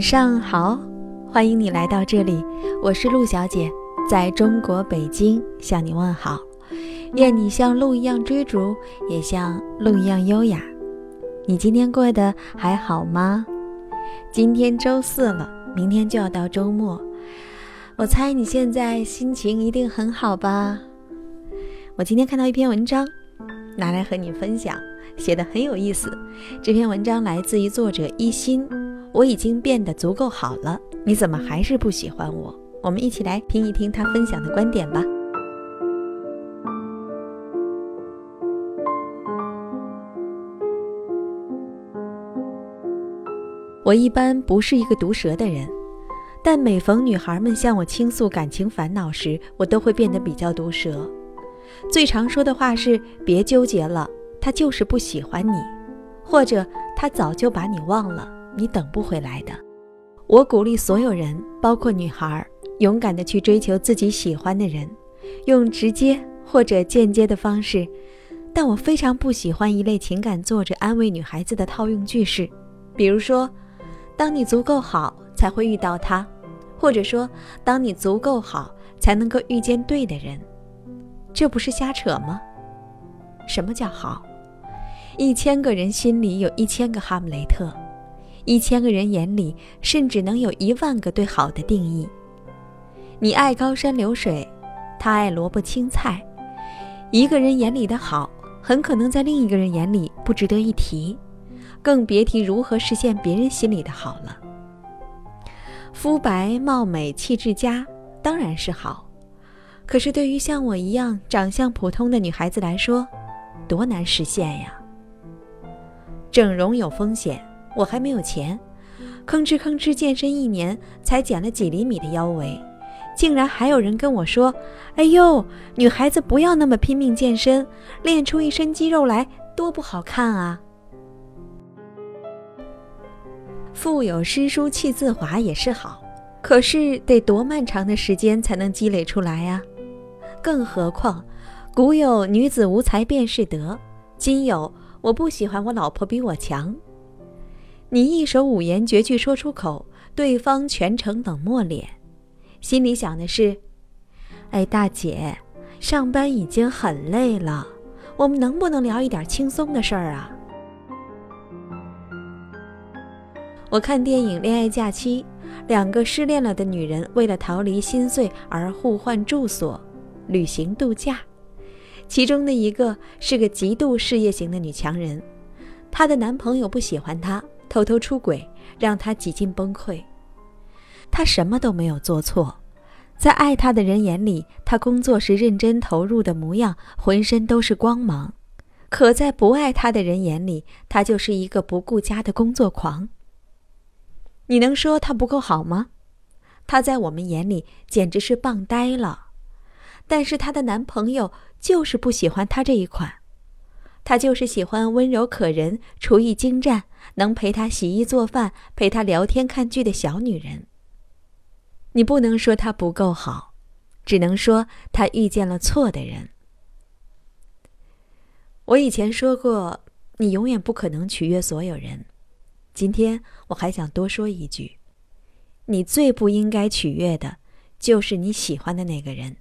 晚上好，欢迎你来到这里，我是陆小姐，在中国北京向你问好。愿你像鹿一样追逐，也像鹿一样优雅。你今天过得还好吗？今天周四了，明天就要到周末，我猜你现在心情一定很好吧？我今天看到一篇文章，拿来和你分享，写的很有意思。这篇文章来自于作者一心。我已经变得足够好了，你怎么还是不喜欢我？我们一起来听一听他分享的观点吧。我一般不是一个毒舌的人，但每逢女孩们向我倾诉感情烦恼时，我都会变得比较毒舌。最常说的话是：“别纠结了，他就是不喜欢你，或者他早就把你忘了。”你等不回来的。我鼓励所有人，包括女孩，勇敢地去追求自己喜欢的人，用直接或者间接的方式。但我非常不喜欢一类情感作者安慰女孩子的套用句式，比如说：“当你足够好，才会遇到他。”或者说：“当你足够好，才能够遇见对的人。”这不是瞎扯吗？什么叫好？一千个人心里有一千个哈姆雷特。一千个人眼里，甚至能有一万个对好的定义。你爱高山流水，他爱萝卜青菜。一个人眼里的好，很可能在另一个人眼里不值得一提，更别提如何实现别人心里的好了。肤白貌美、气质佳，当然是好。可是对于像我一样长相普通的女孩子来说，多难实现呀！整容有风险。我还没有钱，吭哧吭哧健身一年才减了几厘米的腰围，竟然还有人跟我说：“哎呦，女孩子不要那么拼命健身，练出一身肌肉来多不好看啊！”腹有诗书气自华也是好，可是得多漫长的时间才能积累出来呀？更何况，古有女子无才便是德，今有我不喜欢我老婆比我强。你一首五言绝句说出口，对方全程冷漠脸，心里想的是：“哎，大姐，上班已经很累了，我们能不能聊一点轻松的事儿啊？”我看电影《恋爱假期》，两个失恋了的女人为了逃离心碎而互换住所、旅行度假，其中的一个是个极度事业型的女强人，她的男朋友不喜欢她。偷偷出轨，让他几近崩溃。他什么都没有做错，在爱他的人眼里，他工作时认真投入的模样，浑身都是光芒；可在不爱他的人眼里，他就是一个不顾家的工作狂。你能说他不够好吗？他在我们眼里简直是棒呆了。但是她的男朋友就是不喜欢他这一款。他就是喜欢温柔可人、厨艺精湛、能陪他洗衣做饭、陪他聊天看剧的小女人。你不能说他不够好，只能说他遇见了错的人。我以前说过，你永远不可能取悦所有人。今天我还想多说一句：你最不应该取悦的，就是你喜欢的那个人。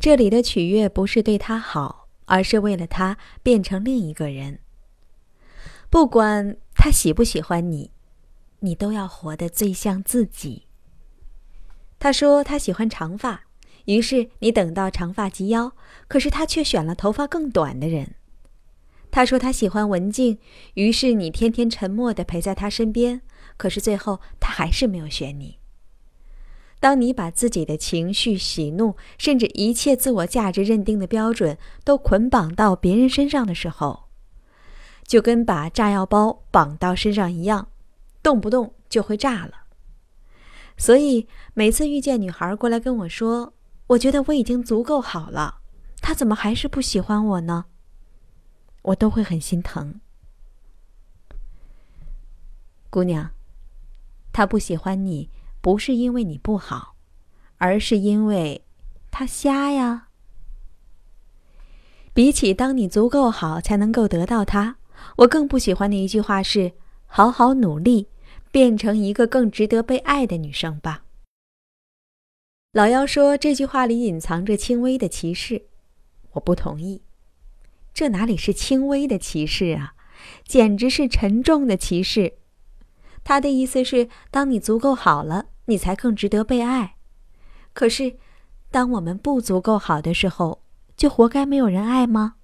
这里的取悦不是对他好。而是为了他变成另一个人。不管他喜不喜欢你，你都要活得最像自己。他说他喜欢长发，于是你等到长发及腰，可是他却选了头发更短的人。他说他喜欢文静，于是你天天沉默地陪在他身边，可是最后他还是没有选你。当你把自己的情绪、喜怒，甚至一切自我价值认定的标准都捆绑到别人身上的时候，就跟把炸药包绑到身上一样，动不动就会炸了。所以每次遇见女孩过来跟我说：“我觉得我已经足够好了，她怎么还是不喜欢我呢？”我都会很心疼。姑娘，他不喜欢你。不是因为你不好，而是因为他瞎呀。比起当你足够好才能够得到他，我更不喜欢的一句话是“好好努力”，变成一个更值得被爱的女生吧。老妖说这句话里隐藏着轻微的歧视，我不同意。这哪里是轻微的歧视啊，简直是沉重的歧视。他的意思是，当你足够好了，你才更值得被爱。可是，当我们不足够好的时候，就活该没有人爱吗？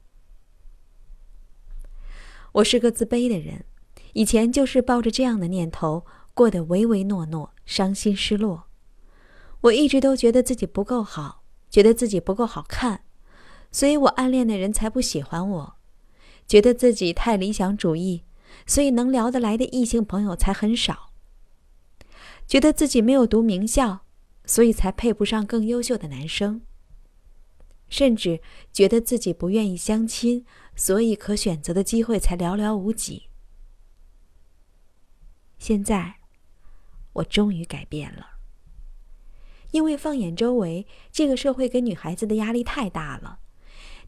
我是个自卑的人，以前就是抱着这样的念头，过得唯唯诺诺，伤心失落。我一直都觉得自己不够好，觉得自己不够好看，所以我暗恋的人才不喜欢我；觉得自己太理想主义，所以能聊得来的异性朋友才很少；觉得自己没有读名校，所以才配不上更优秀的男生；甚至觉得自己不愿意相亲，所以可选择的机会才寥寥无几。现在，我终于改变了。因为放眼周围，这个社会给女孩子的压力太大了，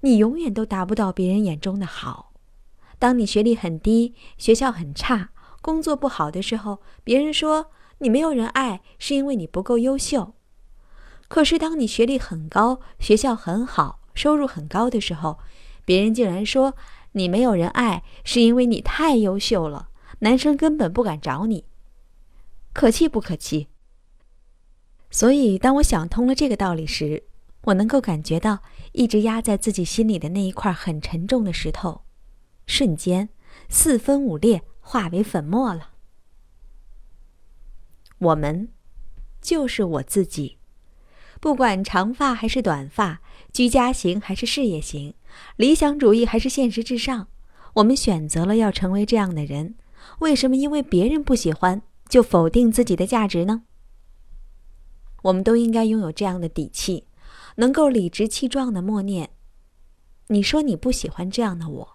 你永远都达不到别人眼中的好。当你学历很低、学校很差、工作不好的时候，别人说你没有人爱，是因为你不够优秀。可是当你学历很高、学校很好、收入很高的时候，别人竟然说你没有人爱，是因为你太优秀了，男生根本不敢找你。可气不可气？所以，当我想通了这个道理时，我能够感觉到一直压在自己心里的那一块很沉重的石头，瞬间四分五裂，化为粉末了。我们，就是我自己，不管长发还是短发，居家型还是事业型，理想主义还是现实至上，我们选择了要成为这样的人。为什么因为别人不喜欢就否定自己的价值呢？我们都应该拥有这样的底气，能够理直气壮的默念：“你说你不喜欢这样的我，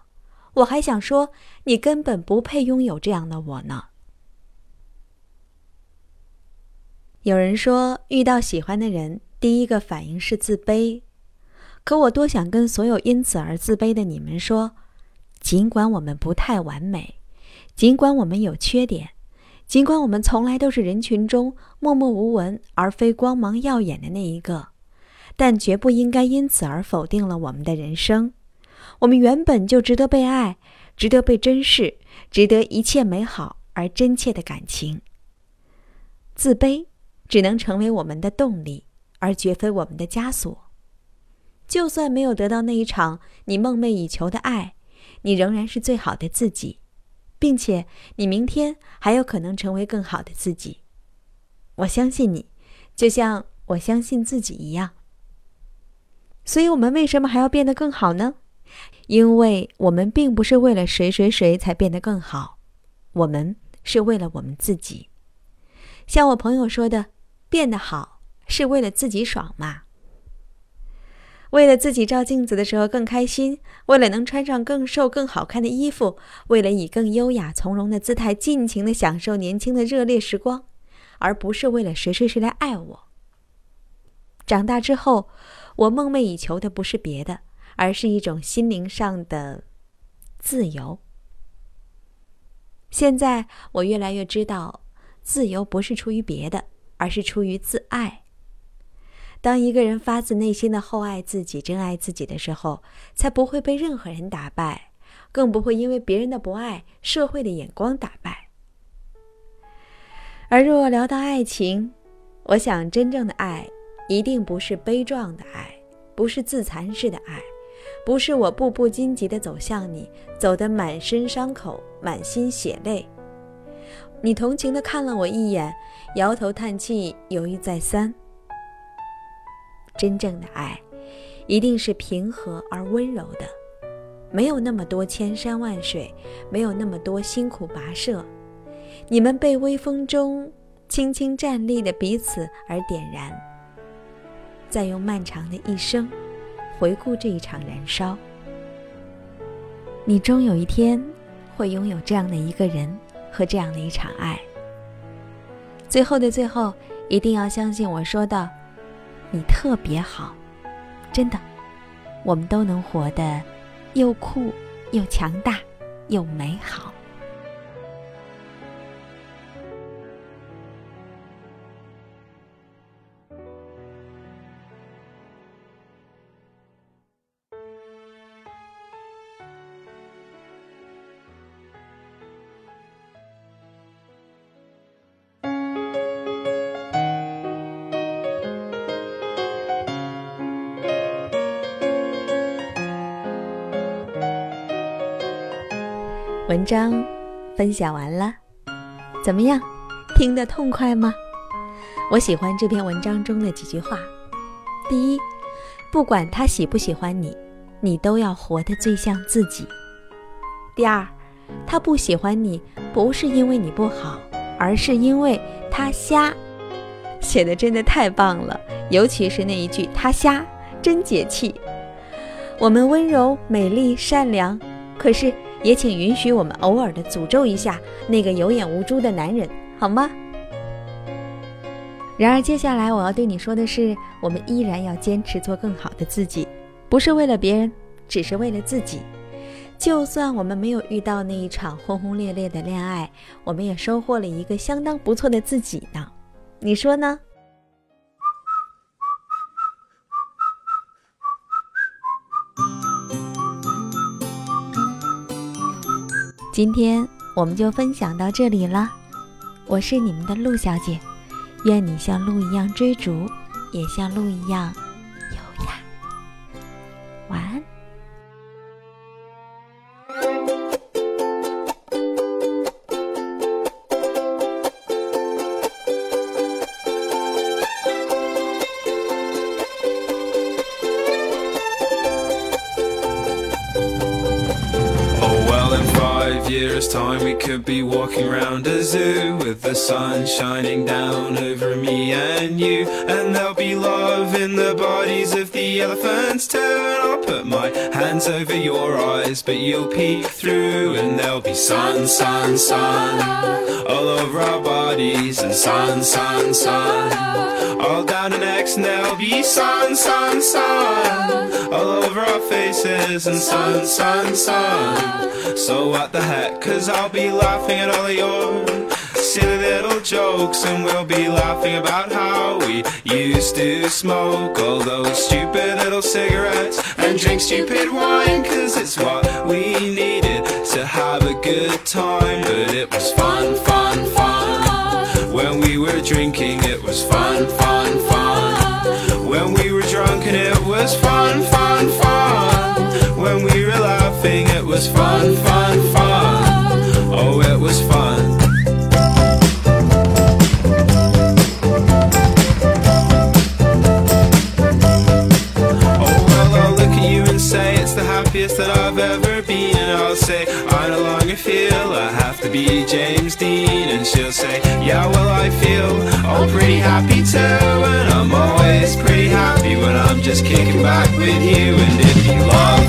我还想说你根本不配拥有这样的我呢。”有人说，遇到喜欢的人，第一个反应是自卑。可我多想跟所有因此而自卑的你们说：尽管我们不太完美，尽管我们有缺点。尽管我们从来都是人群中默默无闻而非光芒耀眼的那一个，但绝不应该因此而否定了我们的人生。我们原本就值得被爱，值得被珍视，值得一切美好而真切的感情。自卑只能成为我们的动力，而绝非我们的枷锁。就算没有得到那一场你梦寐以求的爱，你仍然是最好的自己。并且你明天还有可能成为更好的自己，我相信你，就像我相信自己一样。所以，我们为什么还要变得更好呢？因为我们并不是为了谁谁谁才变得更好，我们是为了我们自己。像我朋友说的，变得好是为了自己爽嘛。为了自己照镜子的时候更开心，为了能穿上更瘦、更好看的衣服，为了以更优雅从容的姿态尽情的享受年轻的热烈时光，而不是为了谁谁谁来爱我。长大之后，我梦寐以求的不是别的，而是一种心灵上的自由。现在我越来越知道，自由不是出于别的，而是出于自爱。当一个人发自内心的厚爱自己、真爱自己的时候，才不会被任何人打败，更不会因为别人的不爱、社会的眼光打败。而若聊到爱情，我想真正的爱一定不是悲壮的爱，不是自残式的爱，不是我步步荆棘的走向你，走得满身伤口、满心血泪，你同情的看了我一眼，摇头叹气，犹豫再三。真正的爱，一定是平和而温柔的，没有那么多千山万水，没有那么多辛苦跋涉。你们被微风中轻轻站立的彼此而点燃，再用漫长的一生回顾这一场燃烧。你终有一天会拥有这样的一个人和这样的一场爱。最后的最后，一定要相信我说的。你特别好，真的，我们都能活得又酷又强大又美好。文章分享完了，怎么样？听得痛快吗？我喜欢这篇文章中的几句话。第一，不管他喜不喜欢你，你都要活得最像自己。第二，他不喜欢你，不是因为你不好，而是因为他瞎。写的真的太棒了，尤其是那一句“他瞎”，真解气。我们温柔、美丽、善良，可是也请允许我们偶尔的诅咒一下那个有眼无珠的男人，好吗？然而，接下来我要对你说的是，我们依然要坚持做更好的自己，不是为了别人，只是为了自己。就算我们没有遇到那一场轰轰烈烈的恋爱，我们也收获了一个相当不错的自己呢。你说呢？今天我们就分享到这里了。我是你们的陆小姐。愿你像鹿一样追逐，也像鹿一样 walking round a zoo with the sun shining down over me and you. And there'll be love in the bodies of the elephants too. And I'll put my hands over your eyes, but you'll peek through. And there'll be sun, sun, sun all over our bodies. And sun, sun, sun all down the necks. And there'll be sun, sun, sun all over our faces. And sun, sun, sun. So what the heck? Cause I'll be laughing at all of your silly little jokes And we'll be laughing about how we used to smoke All those stupid little cigarettes And drink stupid wine Cause it's what we needed to have a good time But it was fun, fun, fun When we were drinking it was fun, fun, and it was fun, fun, fun. When we were laughing it was fun, fun, fun. Oh, it was fun. Oh well, I'll look at you and say it's the happiest that I've ever been. And I'll say, I no longer feel I have to be James Dean. And she'll say, yeah, well I feel all pretty happy too just kicking back with you. And if you love,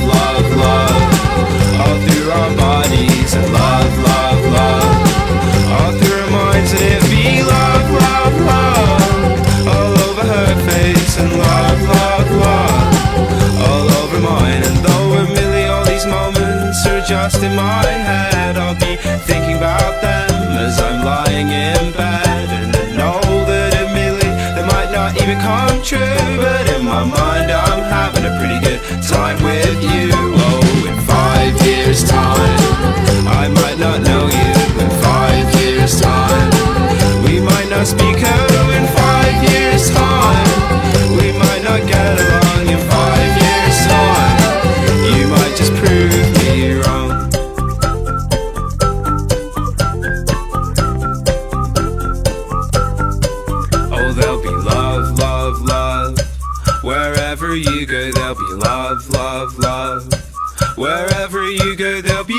Wherever you go, there'll be